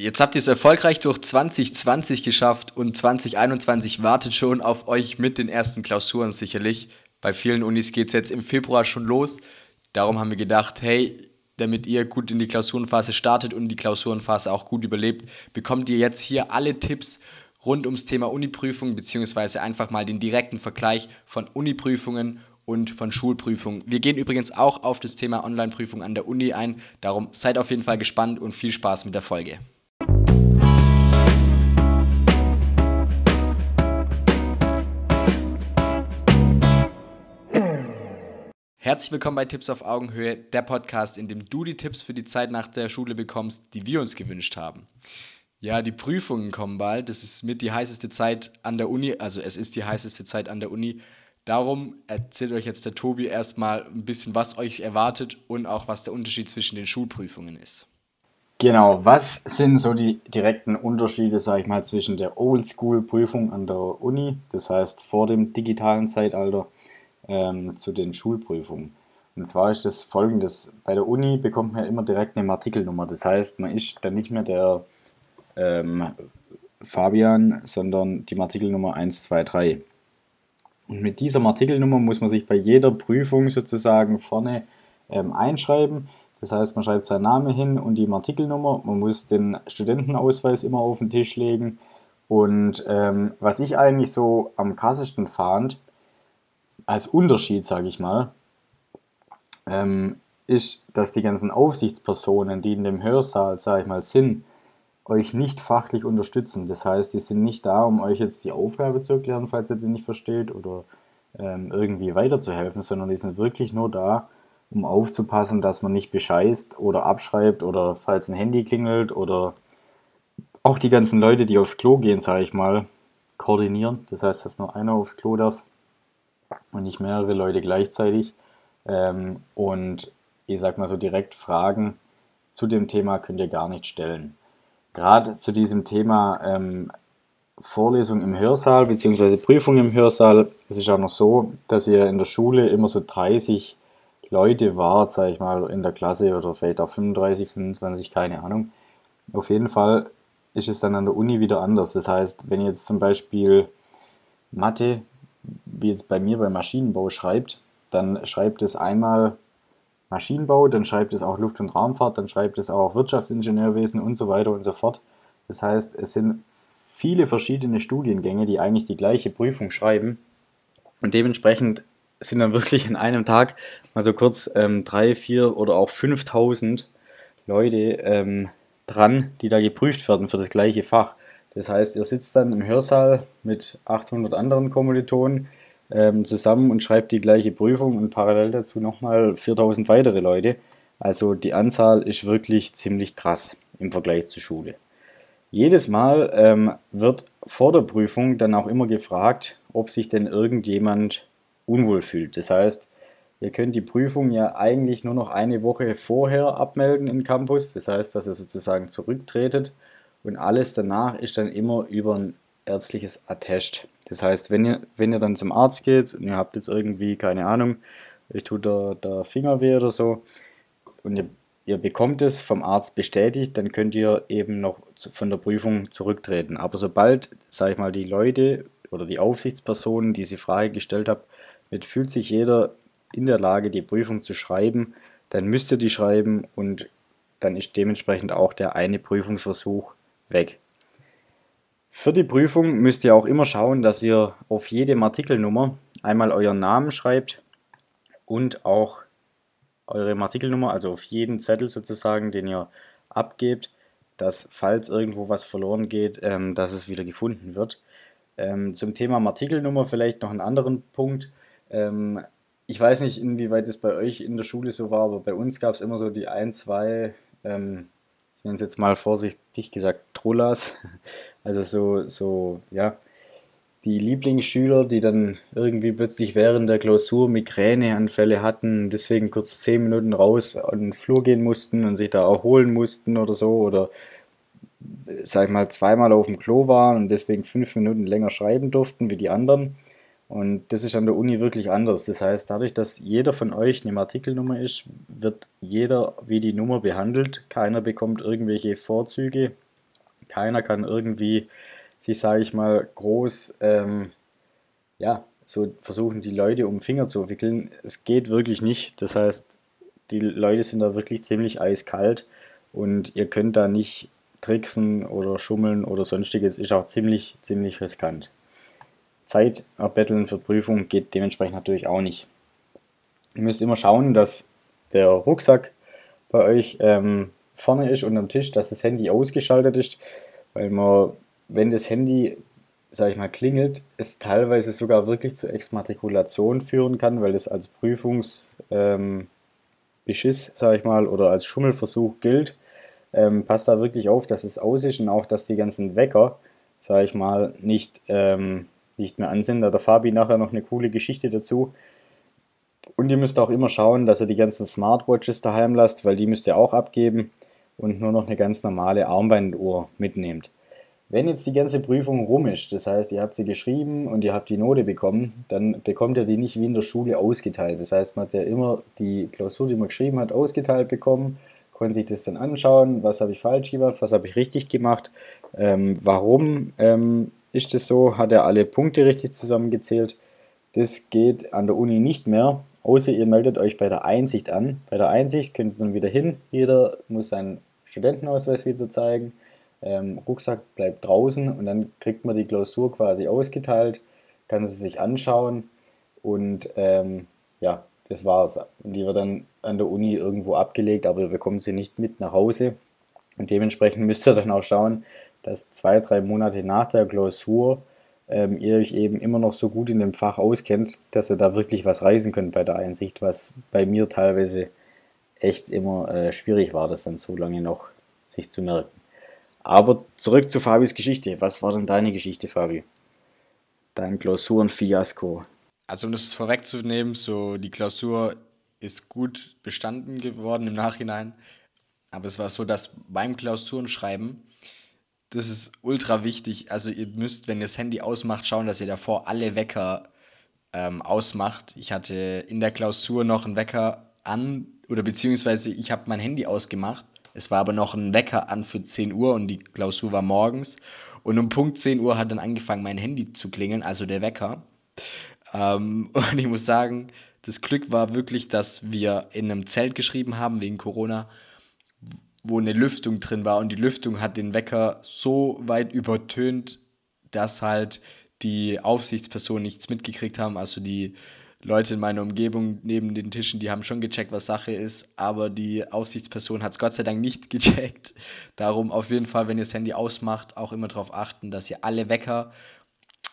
Jetzt habt ihr es erfolgreich durch 2020 geschafft und 2021 wartet schon auf euch mit den ersten Klausuren sicherlich. Bei vielen Unis geht es jetzt im Februar schon los. Darum haben wir gedacht, hey, damit ihr gut in die Klausurenphase startet und die Klausurenphase auch gut überlebt, bekommt ihr jetzt hier alle Tipps rund ums Thema Uniprüfung, beziehungsweise einfach mal den direkten Vergleich von Uniprüfungen und von Schulprüfungen. Wir gehen übrigens auch auf das Thema Online-Prüfung an der Uni ein. Darum seid auf jeden Fall gespannt und viel Spaß mit der Folge. Herzlich willkommen bei Tipps auf Augenhöhe, der Podcast, in dem du die Tipps für die Zeit nach der Schule bekommst, die wir uns gewünscht haben. Ja, die Prüfungen kommen bald. Das ist mit die heißeste Zeit an der Uni. Also es ist die heißeste Zeit an der Uni. Darum erzählt euch jetzt der Tobi erstmal ein bisschen, was euch erwartet und auch was der Unterschied zwischen den Schulprüfungen ist. Genau, was sind so die direkten Unterschiede, sage ich mal, zwischen der Oldschool-Prüfung an der Uni, das heißt vor dem digitalen Zeitalter, ähm, zu den Schulprüfungen. Und zwar ist das folgendes: Bei der Uni bekommt man immer direkt eine Artikelnummer. Das heißt, man ist dann nicht mehr der ähm, Fabian, sondern die Artikelnummer 123. Und mit dieser Artikelnummer muss man sich bei jeder Prüfung sozusagen vorne ähm, einschreiben. Das heißt, man schreibt seinen Namen hin und die Artikelnummer. Man muss den Studentenausweis immer auf den Tisch legen. Und ähm, was ich eigentlich so am krassesten fand, als Unterschied, sage ich mal, ähm, ist, dass die ganzen Aufsichtspersonen, die in dem Hörsaal, sage ich mal, sind, euch nicht fachlich unterstützen. Das heißt, die sind nicht da, um euch jetzt die Aufgabe zu erklären, falls ihr die nicht versteht oder ähm, irgendwie weiterzuhelfen, sondern die sind wirklich nur da, um aufzupassen, dass man nicht bescheißt oder abschreibt oder falls ein Handy klingelt oder auch die ganzen Leute, die aufs Klo gehen, sage ich mal, koordinieren. Das heißt, dass nur einer aufs Klo darf und nicht mehrere Leute gleichzeitig. Ähm, und ich sag mal so direkt Fragen zu dem Thema könnt ihr gar nicht stellen. Gerade zu diesem Thema ähm, Vorlesung im Hörsaal bzw. Prüfung im Hörsaal, es ist auch noch so, dass ihr in der Schule immer so 30 Leute wart, sage ich mal, in der Klasse oder vielleicht auch 35, 25, keine Ahnung. Auf jeden Fall ist es dann an der Uni wieder anders. Das heißt, wenn ihr jetzt zum Beispiel Mathe wie jetzt bei mir beim Maschinenbau schreibt, dann schreibt es einmal Maschinenbau, dann schreibt es auch Luft- und Raumfahrt, dann schreibt es auch Wirtschaftsingenieurwesen und so weiter und so fort. Das heißt, es sind viele verschiedene Studiengänge, die eigentlich die gleiche Prüfung schreiben. Und dementsprechend sind dann wirklich in einem Tag mal so kurz ähm, drei, vier oder auch 5000 Leute ähm, dran, die da geprüft werden für das gleiche Fach. Das heißt, ihr sitzt dann im Hörsaal mit 800 anderen Kommilitonen ähm, zusammen und schreibt die gleiche Prüfung und parallel dazu nochmal 4000 weitere Leute. Also die Anzahl ist wirklich ziemlich krass im Vergleich zur Schule. Jedes Mal ähm, wird vor der Prüfung dann auch immer gefragt, ob sich denn irgendjemand unwohl fühlt. Das heißt, ihr könnt die Prüfung ja eigentlich nur noch eine Woche vorher abmelden im Campus. Das heißt, dass ihr sozusagen zurücktretet und alles danach ist dann immer über ein ärztliches Attest. Das heißt, wenn ihr, wenn ihr dann zum Arzt geht und ihr habt jetzt irgendwie, keine Ahnung, euch tut der, der Finger weh oder so und ihr, ihr bekommt es vom Arzt bestätigt, dann könnt ihr eben noch von der Prüfung zurücktreten. Aber sobald, sage ich mal, die Leute oder die Aufsichtspersonen diese Frage gestellt haben, mit fühlt sich jeder in der Lage, die Prüfung zu schreiben, dann müsst ihr die schreiben und dann ist dementsprechend auch der eine Prüfungsversuch weg. Für die Prüfung müsst ihr auch immer schauen, dass ihr auf jede Artikelnummer einmal euren Namen schreibt und auch eure Artikelnummer, also auf jeden Zettel sozusagen, den ihr abgebt, dass falls irgendwo was verloren geht, ähm, dass es wieder gefunden wird. Ähm, zum Thema Artikelnummer vielleicht noch einen anderen Punkt. Ähm, ich weiß nicht, inwieweit es bei euch in der Schule so war, aber bei uns gab es immer so die ein, zwei ähm, ich nenne es jetzt mal vorsichtig gesagt, Trollas. Also so, so, ja, die Lieblingsschüler, die dann irgendwie plötzlich während der Klausur Migräneanfälle hatten, deswegen kurz zehn Minuten raus an den Flur gehen mussten und sich da erholen mussten oder so, oder sag ich mal zweimal auf dem Klo waren und deswegen fünf Minuten länger schreiben durften wie die anderen. Und das ist an der Uni wirklich anders. Das heißt, dadurch, dass jeder von euch eine Artikelnummer ist, wird jeder wie die Nummer behandelt. Keiner bekommt irgendwelche Vorzüge keiner kann irgendwie sich, sage ich mal, groß, ähm, ja, so versuchen, die Leute um den Finger zu wickeln. Es geht wirklich nicht. Das heißt, die Leute sind da wirklich ziemlich eiskalt und ihr könnt da nicht tricksen oder schummeln oder sonstiges. Ist auch ziemlich, ziemlich riskant. Zeit erbetteln für Prüfungen geht dementsprechend natürlich auch nicht. Ihr müsst immer schauen, dass der Rucksack bei euch ähm, vorne ist und am Tisch, dass das Handy ausgeschaltet ist, weil man, wenn das Handy, sag ich mal, klingelt, es teilweise sogar wirklich zur Exmatrikulation führen kann, weil das als Prüfungsbeschiss, ähm, sag ich mal, oder als Schummelversuch gilt. Ähm, passt da wirklich auf, dass es aus ist und auch, dass die ganzen Wecker, sag ich mal, nicht ähm, nicht mehr an sind. Da hat der Fabi nachher noch eine coole Geschichte dazu. Und ihr müsst auch immer schauen, dass ihr die ganzen Smartwatches daheim lasst, weil die müsst ihr auch abgeben und nur noch eine ganz normale Armbanduhr mitnehmt. Wenn jetzt die ganze Prüfung rum ist, das heißt, ihr habt sie geschrieben und ihr habt die Note bekommen, dann bekommt ihr die nicht wie in der Schule ausgeteilt. Das heißt, man hat ja immer die Klausur, die man geschrieben hat, ausgeteilt bekommen, konnte sich das dann anschauen, was habe ich falsch gemacht, was habe ich richtig gemacht, ähm, warum ähm, ist es so, hat er alle Punkte richtig zusammengezählt. Das geht an der Uni nicht mehr, außer ihr meldet euch bei der Einsicht an. Bei der Einsicht könnt man wieder hin, jeder muss seinen Studentenausweis wieder zeigen, ähm, Rucksack bleibt draußen und dann kriegt man die Klausur quasi ausgeteilt, kann sie sich anschauen und ähm, ja, das war's. Und die wird dann an der Uni irgendwo abgelegt, aber ihr bekommt sie nicht mit nach Hause. Und dementsprechend müsst ihr dann auch schauen, dass zwei, drei Monate nach der Klausur ähm, ihr euch eben immer noch so gut in dem Fach auskennt, dass ihr da wirklich was reisen könnt bei der Einsicht, was bei mir teilweise echt immer äh, schwierig war, das dann so lange noch sich zu merken. Aber zurück zu Fabis Geschichte. Was war denn deine Geschichte, Fabi? Dein Klausurenfiasko. Also um das vorwegzunehmen, so die Klausur ist gut bestanden geworden im Nachhinein. Aber es war so, dass beim Klausurenschreiben das ist ultra wichtig. Also ihr müsst, wenn ihr das Handy ausmacht, schauen, dass ihr davor alle Wecker ähm, ausmacht. Ich hatte in der Klausur noch einen Wecker an oder beziehungsweise ich habe mein Handy ausgemacht. Es war aber noch ein Wecker an für 10 Uhr und die Klausur war morgens. Und um Punkt 10 Uhr hat dann angefangen, mein Handy zu klingeln, also der Wecker. Ähm, und ich muss sagen, das Glück war wirklich, dass wir in einem Zelt geschrieben haben wegen Corona wo eine Lüftung drin war und die Lüftung hat den Wecker so weit übertönt, dass halt die Aufsichtspersonen nichts mitgekriegt haben. Also die Leute in meiner Umgebung neben den Tischen, die haben schon gecheckt, was Sache ist, aber die Aufsichtsperson hat es Gott sei Dank nicht gecheckt. Darum auf jeden Fall, wenn ihr das Handy ausmacht, auch immer darauf achten, dass ihr alle Wecker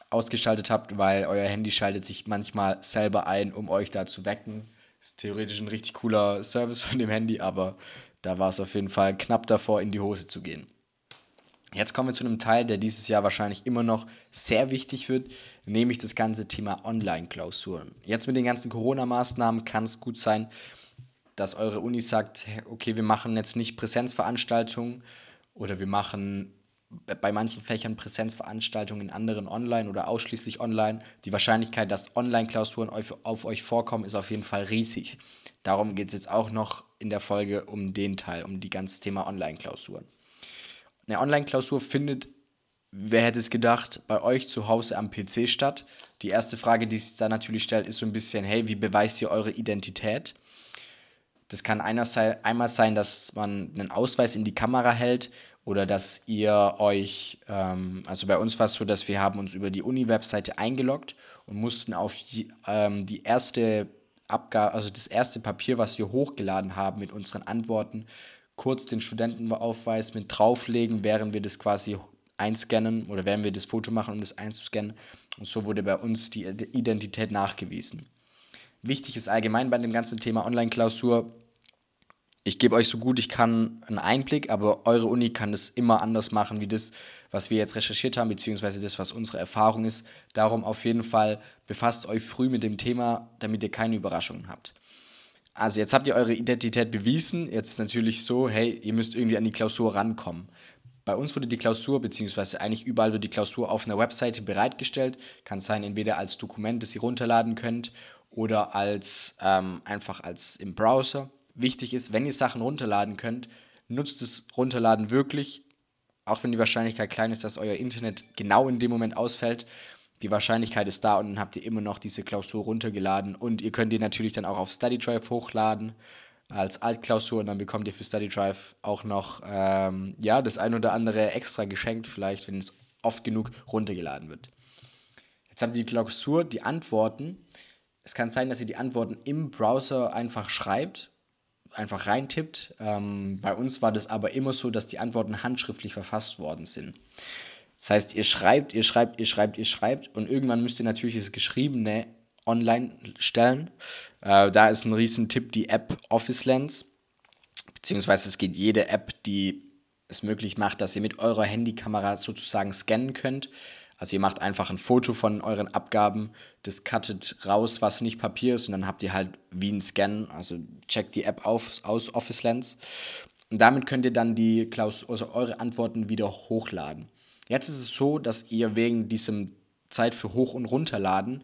ausgeschaltet habt, weil euer Handy schaltet sich manchmal selber ein, um euch da zu wecken. Ist theoretisch ein richtig cooler Service von dem Handy, aber da war es auf jeden Fall knapp davor, in die Hose zu gehen. Jetzt kommen wir zu einem Teil, der dieses Jahr wahrscheinlich immer noch sehr wichtig wird, nämlich das ganze Thema Online-Klausuren. Jetzt mit den ganzen Corona-Maßnahmen kann es gut sein, dass eure Uni sagt, okay, wir machen jetzt nicht Präsenzveranstaltungen oder wir machen bei manchen Fächern Präsenzveranstaltungen, in anderen online oder ausschließlich online. Die Wahrscheinlichkeit, dass Online-Klausuren auf, euch vorkommen, ist auf jeden Fall riesig. Darum geht es jetzt auch noch in der Folge um den Teil, um die ganze Thema Online-Klausuren. Eine Online-Klausur findet, wer hätte es gedacht, bei euch zu Hause am PC statt. Die erste Frage, die sich da natürlich stellt, ist so ein bisschen, hey, wie beweist ihr eure Identität? Das kann einmal sein, dass man einen Ausweis in die Kamera hält oder dass ihr euch, ähm, also bei uns war es so, dass wir haben uns über die Uni-Webseite eingeloggt und mussten auf die, ähm, die erste Abgabe, also das erste Papier, was wir hochgeladen haben mit unseren Antworten, kurz den Studentenaufweis mit drauflegen, während wir das quasi einscannen oder während wir das Foto machen, um das einzuscannen. Und so wurde bei uns die Identität nachgewiesen. Wichtig ist allgemein bei dem ganzen Thema Online-Klausur, ich gebe euch so gut ich kann einen Einblick, aber eure Uni kann es immer anders machen, wie das, was wir jetzt recherchiert haben, beziehungsweise das, was unsere Erfahrung ist. Darum auf jeden Fall befasst euch früh mit dem Thema, damit ihr keine Überraschungen habt. Also jetzt habt ihr eure Identität bewiesen. Jetzt ist natürlich so, hey, ihr müsst irgendwie an die Klausur rankommen. Bei uns wurde die Klausur, beziehungsweise eigentlich überall wird die Klausur auf einer Webseite bereitgestellt. Kann sein, entweder als Dokument, das ihr runterladen könnt, oder als ähm, einfach als im Browser wichtig ist, wenn ihr Sachen runterladen könnt, nutzt das Runterladen wirklich auch wenn die Wahrscheinlichkeit klein ist, dass euer Internet genau in dem Moment ausfällt, die Wahrscheinlichkeit ist da und dann habt ihr immer noch diese Klausur runtergeladen und ihr könnt die natürlich dann auch auf StudyDrive hochladen als Altklausur und dann bekommt ihr für StudyDrive auch noch ähm, ja, das ein oder andere extra geschenkt, vielleicht, wenn es oft genug runtergeladen wird. Jetzt habt ihr die Klausur, die Antworten. Es kann sein, dass ihr die Antworten im Browser einfach schreibt, einfach reintippt. Ähm, bei uns war das aber immer so, dass die Antworten handschriftlich verfasst worden sind. Das heißt, ihr schreibt, ihr schreibt, ihr schreibt, ihr schreibt und irgendwann müsst ihr natürlich das Geschriebene online stellen. Äh, da ist ein Riesentipp die App Office Lens, beziehungsweise es geht jede App, die es möglich macht, dass ihr mit eurer Handykamera sozusagen scannen könnt. Also ihr macht einfach ein Foto von euren Abgaben, das cuttet raus, was nicht Papier ist und dann habt ihr halt wie ein Scan, also checkt die App auf, aus Office Lens und damit könnt ihr dann die Klaus also eure Antworten wieder hochladen. Jetzt ist es so, dass ihr wegen diesem Zeit für Hoch- und Runterladen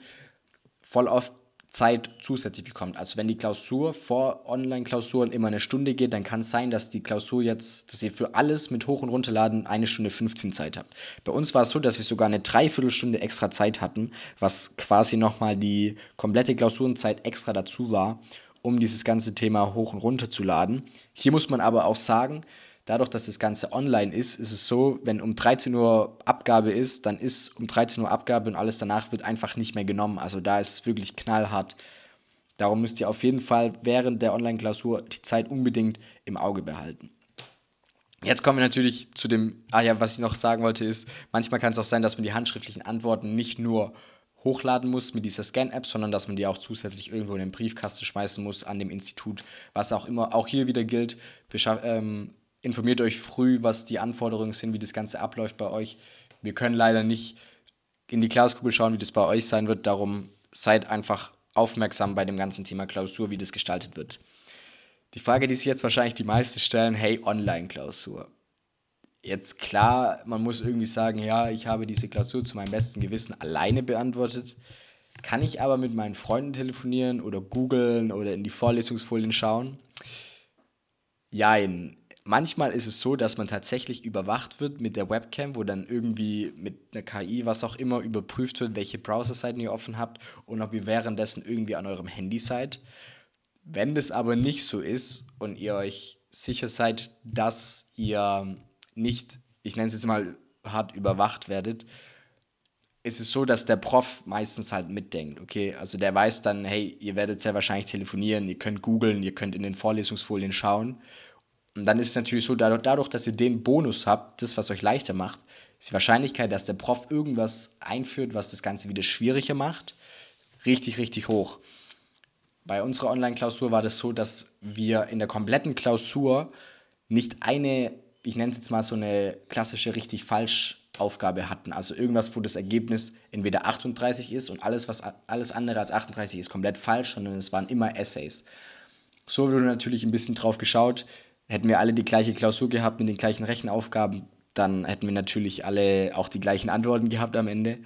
voll oft Zeit zusätzlich bekommt. Also wenn die Klausur vor Online-Klausuren immer eine Stunde geht, dann kann es sein, dass die Klausur jetzt, dass ihr für alles mit Hoch- und Runterladen eine Stunde 15 Zeit habt. Bei uns war es so, dass wir sogar eine Dreiviertelstunde extra Zeit hatten, was quasi nochmal die komplette Klausurenzeit extra dazu war, um dieses ganze Thema hoch und runter zu laden. Hier muss man aber auch sagen, dadurch, dass das Ganze online ist, ist es so, wenn um 13 Uhr Abgabe ist, dann ist um 13 Uhr Abgabe und alles danach wird einfach nicht mehr genommen. Also da ist es wirklich knallhart. Darum müsst ihr auf jeden Fall während der Online-Klausur die Zeit unbedingt im Auge behalten. Jetzt kommen wir natürlich zu dem, ah ja, was ich noch sagen wollte, ist, manchmal kann es auch sein, dass man die handschriftlichen Antworten nicht nur hochladen muss mit dieser Scan-App, sondern dass man die auch zusätzlich irgendwo in den Briefkasten schmeißen muss an dem Institut. Was auch immer, auch hier wieder gilt, ähm, informiert euch früh, was die Anforderungen sind, wie das Ganze abläuft bei euch. Wir können leider nicht in die Klauskugel schauen, wie das bei euch sein wird. Darum seid einfach aufmerksam bei dem ganzen Thema Klausur, wie das gestaltet wird. Die Frage, die sich jetzt wahrscheinlich die meisten stellen, hey, Online-Klausur. Jetzt klar, man muss irgendwie sagen, ja, ich habe diese Klausur zu meinem besten Gewissen alleine beantwortet. Kann ich aber mit meinen Freunden telefonieren oder googeln oder in die Vorlesungsfolien schauen? Jein manchmal ist es so, dass man tatsächlich überwacht wird mit der Webcam, wo dann irgendwie mit einer KI, was auch immer, überprüft wird, welche Browserseiten ihr offen habt und ob ihr währenddessen irgendwie an eurem Handy seid. Wenn das aber nicht so ist und ihr euch sicher seid, dass ihr nicht, ich nenne es jetzt mal hart überwacht werdet, ist es so, dass der Prof meistens halt mitdenkt, okay, also der weiß dann, hey, ihr werdet sehr wahrscheinlich telefonieren, ihr könnt googeln, ihr könnt in den Vorlesungsfolien schauen und dann ist es natürlich so, dadurch, dass ihr den Bonus habt, das, was euch leichter macht, ist die Wahrscheinlichkeit, dass der Prof irgendwas einführt, was das Ganze wieder schwieriger macht, richtig, richtig hoch. Bei unserer Online-Klausur war das so, dass wir in der kompletten Klausur nicht eine, ich nenne es jetzt mal so eine klassische richtig falsch Aufgabe hatten. Also irgendwas, wo das Ergebnis entweder 38 ist und alles, was alles andere als 38 ist, komplett falsch, sondern es waren immer Essays. So wurde natürlich ein bisschen drauf geschaut, hätten wir alle die gleiche Klausur gehabt mit den gleichen Rechenaufgaben, dann hätten wir natürlich alle auch die gleichen Antworten gehabt am Ende.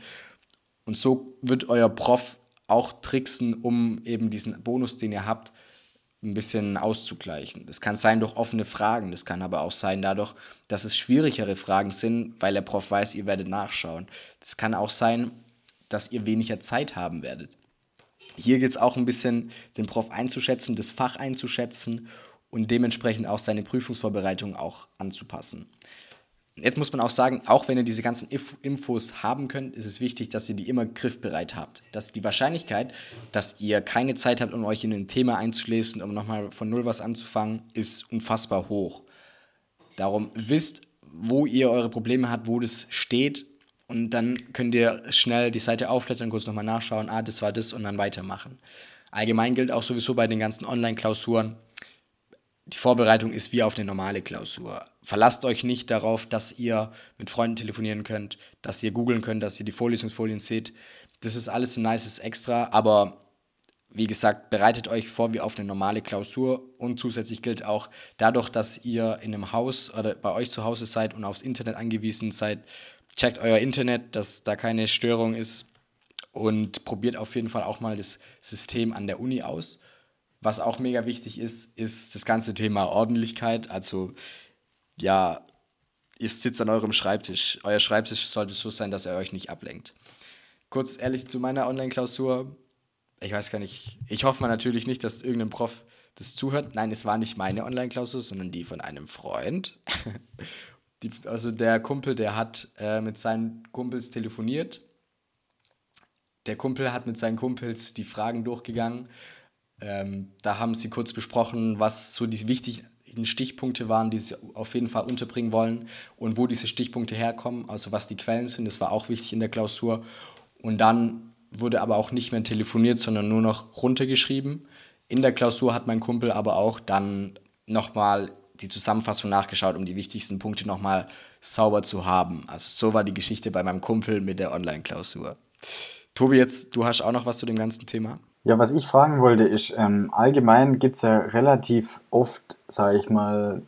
Und so wird euer Prof auch tricksen, um eben diesen Bonus, den ihr habt, ein bisschen auszugleichen. Das kann sein durch offene Fragen, das kann aber auch sein dadurch, dass es schwierigere Fragen sind, weil der Prof weiß, ihr werdet nachschauen. Das kann auch sein, dass ihr weniger Zeit haben werdet. Hier geht es auch ein bisschen, den Prof einzuschätzen, das Fach einzuschätzen und dementsprechend auch seine Prüfungsvorbereitung auch anzupassen. Jetzt muss man auch sagen, auch wenn ihr diese ganzen Infos haben könnt, ist es wichtig, dass ihr die immer griffbereit habt. Dass die Wahrscheinlichkeit, dass ihr keine Zeit habt, um euch in ein Thema einzulesen, um nochmal von Null was anzufangen, ist unfassbar hoch. Darum wisst, wo ihr eure Probleme habt, wo das steht und dann könnt ihr schnell die Seite aufblättern, kurz nochmal nachschauen, ah, das war das und dann weitermachen. Allgemein gilt auch sowieso bei den ganzen Online-Klausuren, die Vorbereitung ist wie auf eine normale Klausur. Verlasst euch nicht darauf, dass ihr mit Freunden telefonieren könnt, dass ihr googeln könnt, dass ihr die Vorlesungsfolien seht. Das ist alles ein nices Extra, aber wie gesagt, bereitet euch vor wie auf eine normale Klausur und zusätzlich gilt auch dadurch, dass ihr in einem Haus oder bei euch zu Hause seid und aufs Internet angewiesen seid, checkt euer Internet, dass da keine Störung ist und probiert auf jeden Fall auch mal das System an der Uni aus was auch mega wichtig ist, ist das ganze Thema Ordentlichkeit. Also ja, ihr sitzt an eurem Schreibtisch. Euer Schreibtisch sollte so sein, dass er euch nicht ablenkt. Kurz ehrlich zu meiner Online-Klausur. Ich weiß gar nicht. Ich hoffe mal natürlich nicht, dass irgendein Prof das zuhört. Nein, es war nicht meine Online-Klausur, sondern die von einem Freund. die, also der Kumpel, der hat äh, mit seinen Kumpels telefoniert. Der Kumpel hat mit seinen Kumpels die Fragen durchgegangen. Ähm, da haben sie kurz besprochen, was so die wichtigen Stichpunkte waren, die sie auf jeden Fall unterbringen wollen und wo diese Stichpunkte herkommen, also was die Quellen sind. Das war auch wichtig in der Klausur. Und dann wurde aber auch nicht mehr telefoniert, sondern nur noch runtergeschrieben. In der Klausur hat mein Kumpel aber auch dann nochmal die Zusammenfassung nachgeschaut, um die wichtigsten Punkte nochmal sauber zu haben. Also so war die Geschichte bei meinem Kumpel mit der Online-Klausur. Tobi, jetzt, du hast auch noch was zu dem ganzen Thema? Ja, was ich fragen wollte, ist, ähm, allgemein gibt es ja relativ oft, sage ich mal,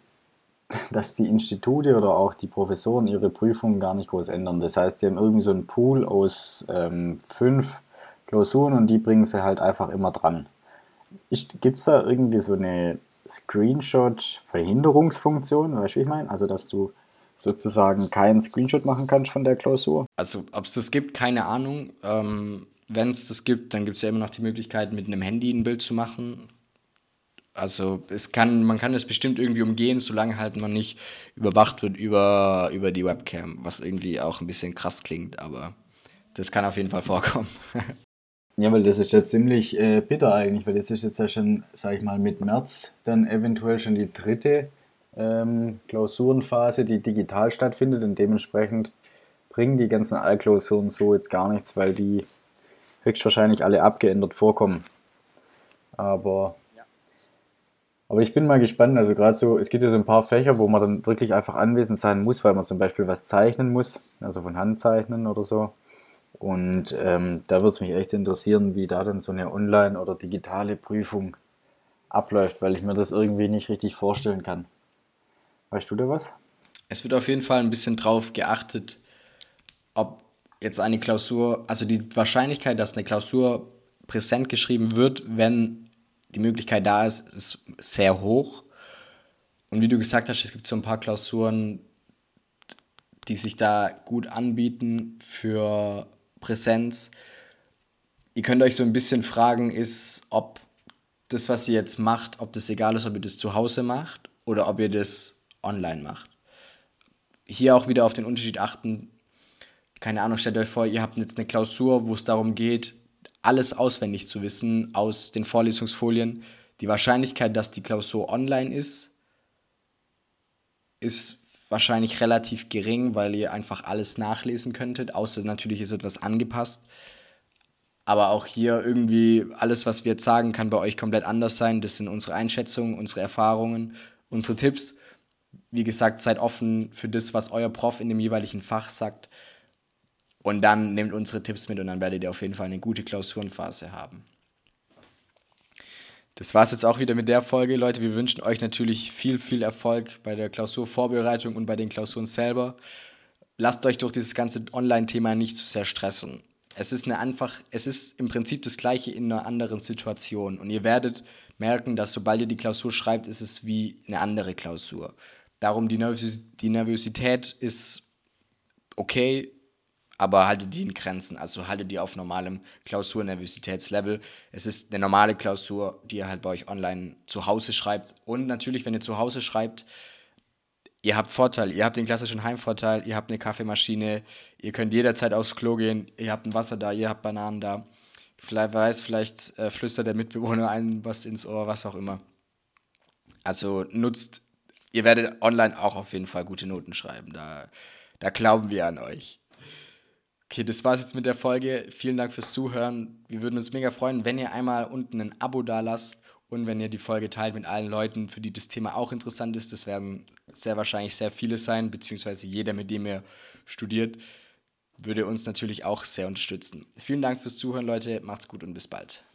dass die Institute oder auch die Professoren ihre Prüfungen gar nicht groß ändern. Das heißt, die haben irgendwie so einen Pool aus ähm, fünf Klausuren und die bringen sie halt einfach immer dran. Gibt es da irgendwie so eine Screenshot-Verhinderungsfunktion, weißt du, wie ich meine? Also, dass du sozusagen keinen Screenshot machen kannst von der Klausur? Also, ob es das gibt, keine Ahnung. Ähm, Wenn es das gibt, dann gibt es ja immer noch die Möglichkeit, mit einem Handy ein Bild zu machen. Also es kann, man kann es bestimmt irgendwie umgehen, solange halt man nicht überwacht wird über, über die Webcam, was irgendwie auch ein bisschen krass klingt, aber das kann auf jeden Fall vorkommen. Ja, weil das ist ja ziemlich äh, bitter eigentlich, weil das ist jetzt ja schon, sag ich mal, mit März dann eventuell schon die dritte ähm, Klausurenphase, die digital stattfindet und dementsprechend bringen die ganzen Allklausuren so jetzt gar nichts, weil die höchstwahrscheinlich alle abgeändert vorkommen. Aber, aber ich bin mal gespannt, also gerade so, es gibt ja so ein paar Fächer, wo man dann wirklich einfach anwesend sein muss, weil man zum Beispiel was zeichnen muss, also von Hand zeichnen oder so. Und ähm, da würde es mich echt interessieren, wie da dann so eine online- oder digitale Prüfung abläuft, weil ich mir das irgendwie nicht richtig vorstellen kann. Weißt du da was? Es wird auf jeden Fall ein bisschen drauf geachtet, ob jetzt eine Klausur, also die Wahrscheinlichkeit, dass eine Klausur präsent geschrieben wird, wenn die Möglichkeit da ist, ist sehr hoch. Und wie du gesagt hast, es gibt so ein paar Klausuren, die sich da gut anbieten für Präsenz. Ihr könnt euch so ein bisschen fragen, ist, ob das, was ihr jetzt macht, ob das egal ist, ob ihr das zu Hause macht oder ob ihr das online macht. Hier auch wieder auf den Unterschied achten. Keine Ahnung, stellt euch vor, ihr habt jetzt eine Klausur, wo es darum geht, alles auswendig zu wissen aus den Vorlesungsfolien. Die Wahrscheinlichkeit, dass die Klausur online ist, ist wahrscheinlich relativ gering, weil ihr einfach alles nachlesen könntet, außer natürlich ist etwas angepasst. Aber auch hier irgendwie alles, was wir jetzt sagen, kann bei euch komplett anders sein. Das sind unsere Einschätzungen, unsere Erfahrungen, unsere Tipps. Wie gesagt, seid offen für das, was euer Prof in dem jeweiligen Fach sagt. Und dann nehmt unsere Tipps mit und dann werdet ihr auf jeden Fall eine gute Klausurenphase haben. Das war es jetzt auch wieder mit der Folge, Leute. Wir wünschen euch natürlich viel, viel Erfolg bei der Klausurvorbereitung und bei den Klausuren selber. Lasst euch durch dieses ganze Online-Thema nicht zu sehr stressen. Es ist eine einfach, es ist im Prinzip das Gleiche in einer anderen Situation. Und ihr werdet merken, dass sobald ihr die Klausur schreibt, ist es wie eine andere Klausur. Darum die, Nervos die Nervosität ist okay, aber haltet die in Grenzen. Also haltet die auf normalem Klausurnervositätslevel. Es ist eine normale Klausur, die ihr halt bei euch online zu Hause schreibt. Und natürlich, wenn ihr zu Hause schreibt, ihr habt Vorteil. Ihr habt den klassischen Heimvorteil, ihr habt eine Kaffeemaschine, ihr könnt jederzeit aufs Klo gehen, ihr habt ein Wasser da, ihr habt Bananen da. Vielleicht weiß, vielleicht äh, flüstert der Mitbewohner einem was ins Ohr, was auch immer. Also nutzt, ihr werdet online auch auf jeden Fall gute Noten schreiben. Da, da glauben wir an euch. Okay, das war's jetzt mit der Folge. Vielen Dank fürs Zuhören. Wir würden uns mega freuen, wenn ihr einmal unten ein Abo da lasst und wenn ihr die Folge teilt mit allen Leuten, für die das Thema auch interessant ist. Das werden sehr wahrscheinlich sehr viele sein, beziehungsweise jeder, mit dem ihr studiert, würde uns natürlich auch sehr unterstützen. Vielen Dank fürs Zuhören, Leute. Macht's gut und bis bald.